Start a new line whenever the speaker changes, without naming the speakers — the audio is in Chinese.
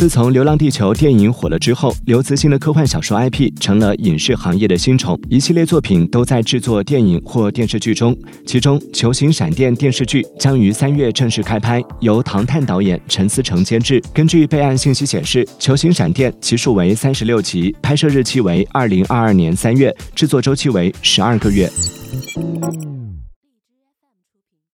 自从流浪地球电影火了之后刘慈欣的科幻小说 ip 成了影视行业的新宠一系列作品都在制作电影或电视剧中。其中球形闪电电视剧将于三月正式开拍由唐探导演陈思诚监制。根据备案信息显示球形闪电集数为三十六集拍摄日期为二零二二年三月制作周期为十二个月。